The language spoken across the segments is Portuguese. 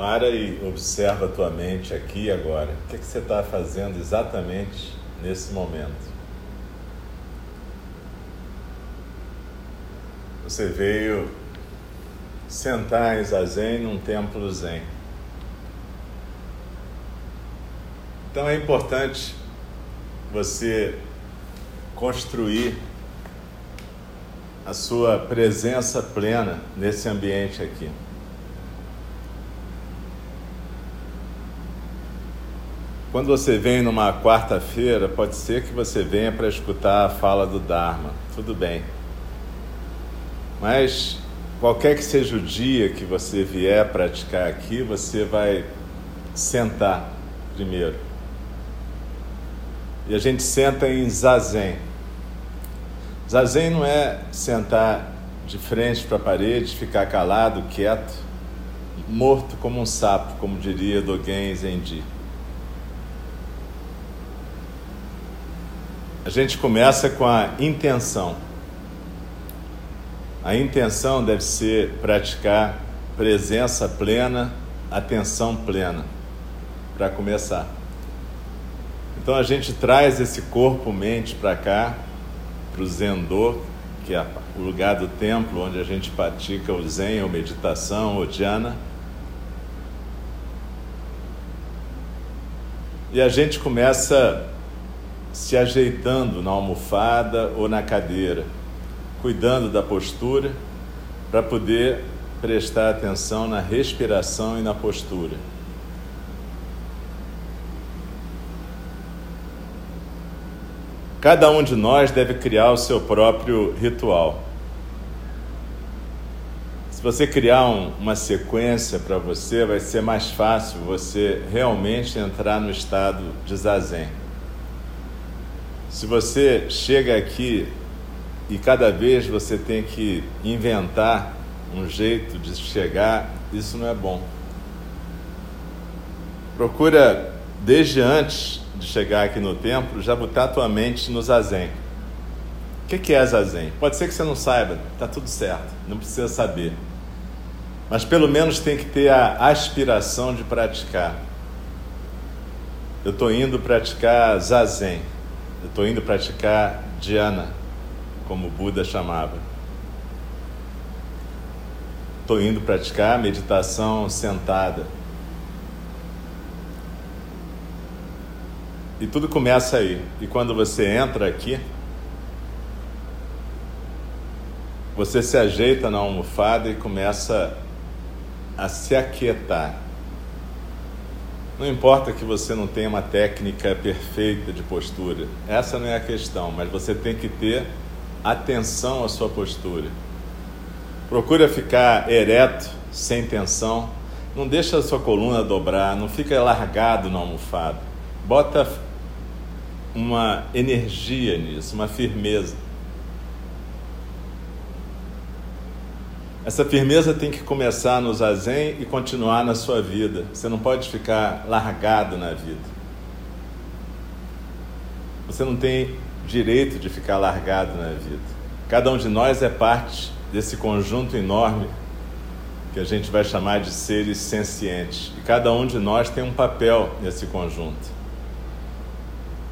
Para e observa a tua mente aqui e agora. O que, é que você está fazendo exatamente nesse momento? Você veio sentar em zazen num templo zen. Então é importante você construir a sua presença plena nesse ambiente aqui. Quando você vem numa quarta-feira, pode ser que você venha para escutar a fala do Dharma, tudo bem. Mas qualquer que seja o dia que você vier praticar aqui, você vai sentar primeiro. E a gente senta em zazen. Zazen não é sentar de frente para a parede, ficar calado, quieto, morto como um sapo, como diria Dogen Zenji. A gente começa com a intenção. A intenção deve ser praticar presença plena, atenção plena, para começar. Então a gente traz esse corpo-mente para cá, para o Zendô, que é o lugar do templo onde a gente pratica o Zen, ou meditação, ou Dhyana. E a gente começa se ajeitando na almofada ou na cadeira, cuidando da postura para poder prestar atenção na respiração e na postura. Cada um de nós deve criar o seu próprio ritual. Se você criar um, uma sequência para você, vai ser mais fácil você realmente entrar no estado de zazen. Se você chega aqui e cada vez você tem que inventar um jeito de chegar, isso não é bom. Procura, desde antes de chegar aqui no templo, já botar tua mente no zazen. O que é zazen? Pode ser que você não saiba, está tudo certo, não precisa saber. Mas pelo menos tem que ter a aspiração de praticar. Eu estou indo praticar zazen. Eu estou indo praticar dhyana, como Buda chamava. Estou indo praticar meditação sentada. E tudo começa aí. E quando você entra aqui, você se ajeita na almofada e começa a se aquietar. Não importa que você não tenha uma técnica perfeita de postura, essa não é a questão, mas você tem que ter atenção à sua postura. Procura ficar ereto, sem tensão, não deixa a sua coluna dobrar, não fica largado na almofada. Bota uma energia nisso, uma firmeza. Essa firmeza tem que começar no zazen e continuar na sua vida. Você não pode ficar largado na vida. Você não tem direito de ficar largado na vida. Cada um de nós é parte desse conjunto enorme que a gente vai chamar de seres sencientes. E cada um de nós tem um papel nesse conjunto.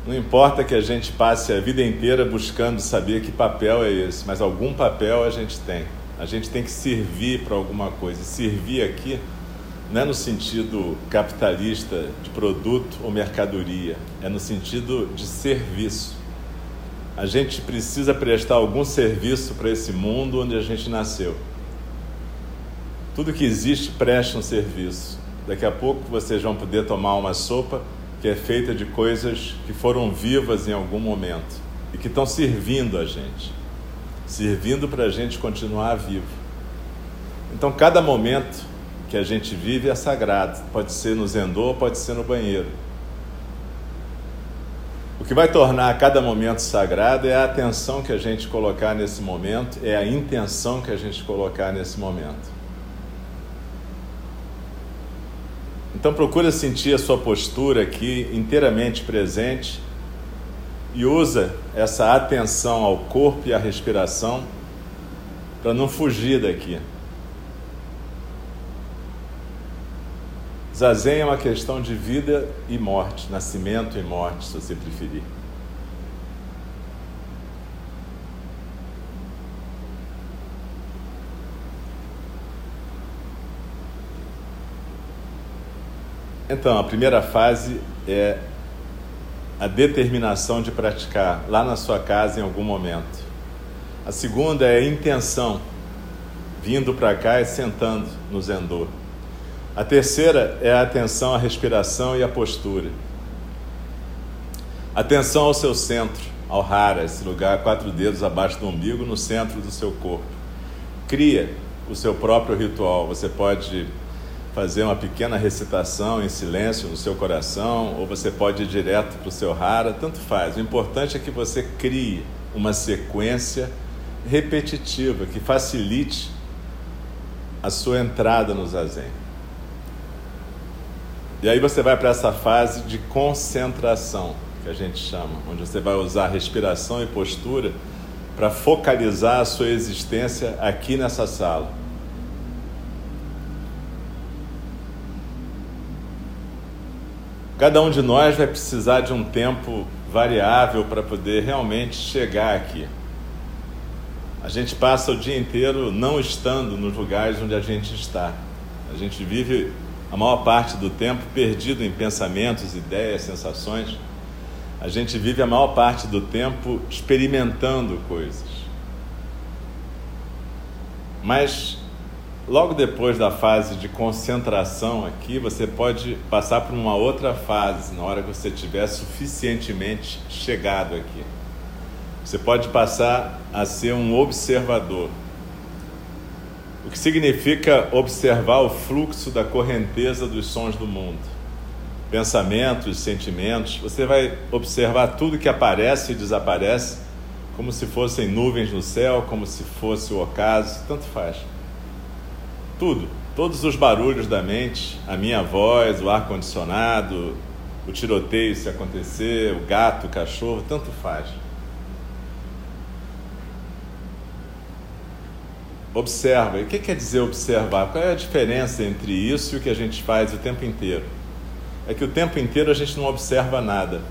Não importa que a gente passe a vida inteira buscando saber que papel é esse, mas algum papel a gente tem. A gente tem que servir para alguma coisa. Servir aqui não é no sentido capitalista de produto ou mercadoria, é no sentido de serviço. A gente precisa prestar algum serviço para esse mundo onde a gente nasceu. Tudo que existe presta um serviço. Daqui a pouco vocês vão poder tomar uma sopa que é feita de coisas que foram vivas em algum momento e que estão servindo a gente servindo para a gente continuar vivo. Então, cada momento que a gente vive é sagrado. Pode ser no zendô, pode ser no banheiro. O que vai tornar cada momento sagrado é a atenção que a gente colocar nesse momento, é a intenção que a gente colocar nesse momento. Então procura sentir a sua postura aqui inteiramente presente e usa essa atenção ao corpo e à respiração para não fugir daqui. Zazen é uma questão de vida e morte, nascimento e morte, se você preferir. Então, a primeira fase é a determinação de praticar lá na sua casa em algum momento. A segunda é a intenção, vindo para cá e sentando no zendô. A terceira é a atenção à respiração e à postura. Atenção ao seu centro, ao hara, esse lugar quatro dedos abaixo do umbigo, no centro do seu corpo. Cria o seu próprio ritual. Você pode fazer uma pequena recitação em silêncio no seu coração, ou você pode ir direto para o seu hara, tanto faz. O importante é que você crie uma sequência repetitiva que facilite a sua entrada no zazen. E aí você vai para essa fase de concentração, que a gente chama, onde você vai usar respiração e postura para focalizar a sua existência aqui nessa sala. Cada um de nós vai precisar de um tempo variável para poder realmente chegar aqui. A gente passa o dia inteiro não estando nos lugares onde a gente está. A gente vive a maior parte do tempo perdido em pensamentos, ideias, sensações. A gente vive a maior parte do tempo experimentando coisas. Mas Logo depois da fase de concentração aqui, você pode passar por uma outra fase na hora que você estiver suficientemente chegado aqui. Você pode passar a ser um observador. O que significa observar o fluxo da correnteza dos sons do mundo. Pensamentos, sentimentos, você vai observar tudo que aparece e desaparece, como se fossem nuvens no céu, como se fosse o ocaso, tanto faz. Tudo, todos os barulhos da mente, a minha voz, o ar-condicionado, o tiroteio se acontecer, o gato, o cachorro, tanto faz. Observa. E o que quer dizer observar? Qual é a diferença entre isso e o que a gente faz o tempo inteiro? É que o tempo inteiro a gente não observa nada.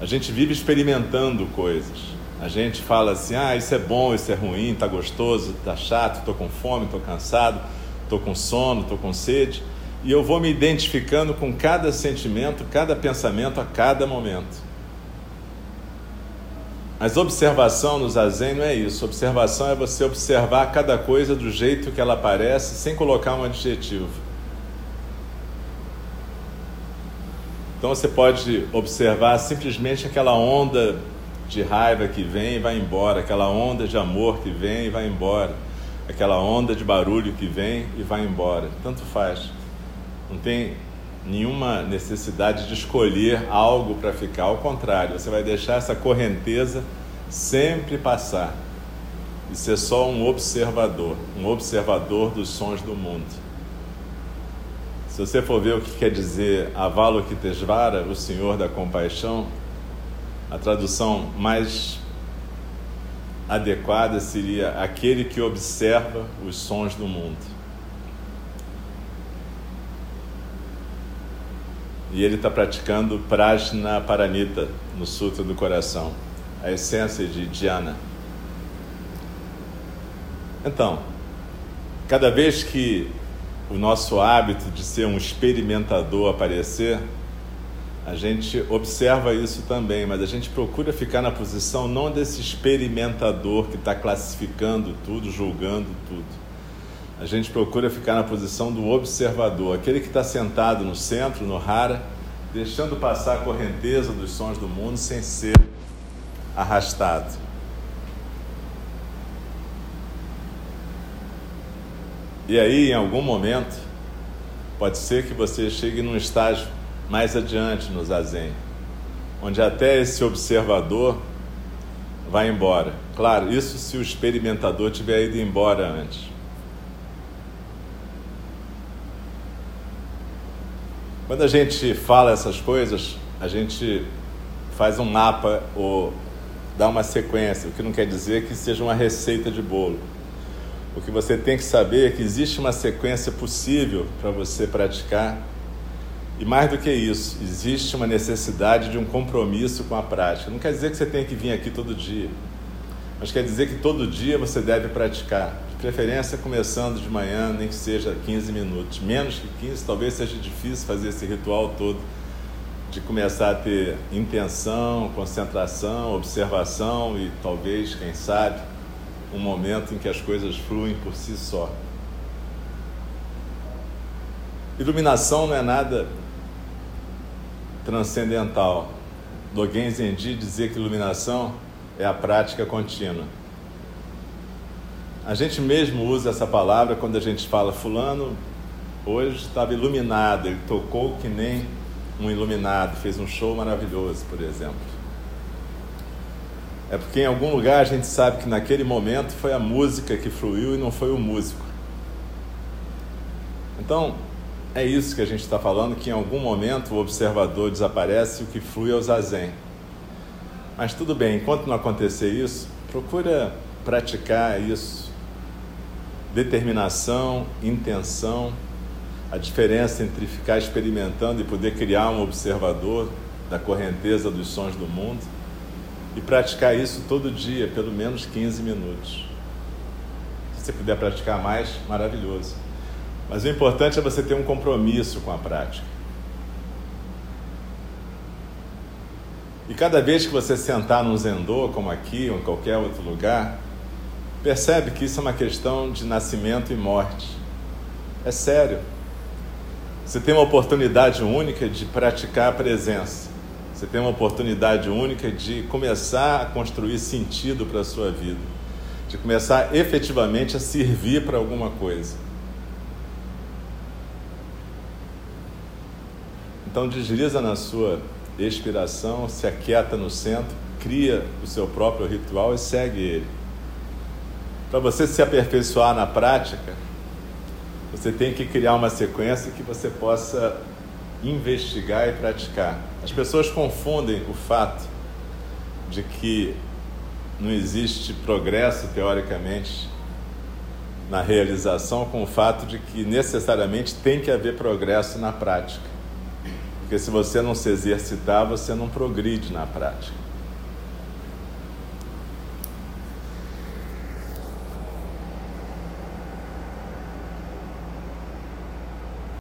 A gente vive experimentando coisas. A gente fala assim: ah, isso é bom, isso é ruim, tá gostoso, tá chato, tô com fome, tô cansado estou com sono, estou com sede, e eu vou me identificando com cada sentimento, cada pensamento a cada momento. Mas observação no zazen não é isso. Observação é você observar cada coisa do jeito que ela aparece, sem colocar um adjetivo. Então você pode observar simplesmente aquela onda de raiva que vem e vai embora, aquela onda de amor que vem e vai embora aquela onda de barulho que vem e vai embora. Tanto faz. Não tem nenhuma necessidade de escolher algo para ficar. Ao contrário, você vai deixar essa correnteza sempre passar e ser só um observador, um observador dos sons do mundo. Se você for ver o que quer dizer Avalokitesvara, o Senhor da Compaixão, a tradução mais adequada seria aquele que observa os sons do mundo. E ele está praticando Prajna Paranita no Sutra do Coração, a essência de Dhyana. Então, cada vez que o nosso hábito de ser um experimentador aparecer, a gente observa isso também, mas a gente procura ficar na posição não desse experimentador que está classificando tudo, julgando tudo. A gente procura ficar na posição do observador, aquele que está sentado no centro, no Hara, deixando passar a correnteza dos sons do mundo sem ser arrastado. E aí, em algum momento, pode ser que você chegue num estágio mais adiante no zazen, onde até esse observador vai embora. Claro, isso se o experimentador tiver ido embora antes. Quando a gente fala essas coisas, a gente faz um mapa ou dá uma sequência, o que não quer dizer que seja uma receita de bolo. O que você tem que saber é que existe uma sequência possível para você praticar E mais do que isso, existe uma necessidade de um compromisso com a prática. Não quer dizer que você tenha que vir aqui todo dia, mas quer dizer que todo dia você deve praticar. De preferência começando de manhã, nem que seja 15 minutos. Menos que 15, talvez seja difícil fazer esse ritual todo de começar a ter intenção, concentração, observação e talvez, quem sabe, um momento em que as coisas fluem por si só. Iluminação não é nada transcendental. Dogen Zenji dizia que iluminação é a prática contínua. A gente mesmo usa essa palavra quando a gente fala fulano hoje estava iluminado, ele tocou que nem um iluminado, fez um show maravilhoso, por exemplo. É porque em algum lugar a gente sabe que naquele momento foi a música que fluiu e não foi o músico. Então, é isso que a gente está falando, que em algum momento o observador desaparece e o que flui é o zazen. Mas tudo bem, enquanto não acontecer isso, procura praticar isso. Determinação, intenção, a diferença entre ficar experimentando e poder criar um observador da correnteza dos sons do mundo e praticar isso todo dia, pelo menos 15 minutos. Se você puder praticar mais, maravilhoso. Mas o importante é você ter um compromisso com a prática. E cada vez que você sentar num zendô, como aqui ou em qualquer outro lugar, percebe que isso é uma questão de nascimento e morte. É sério. Você tem uma oportunidade única de praticar a presença. Você tem uma oportunidade única de começar a construir sentido para a sua vida, de começar efetivamente a servir para alguma coisa. Então desliza na sua expiração, se aquieta no centro, cria o seu próprio ritual e segue ele. Para você se aperfeiçoar na prática, você tem que criar uma sequência que você possa investigar e praticar. As pessoas confundem o fato de que não existe progresso teoricamente na realização com o fato de que necessariamente tem que haver progresso na prática. Porque se você não se exercitar, você não progride na prática.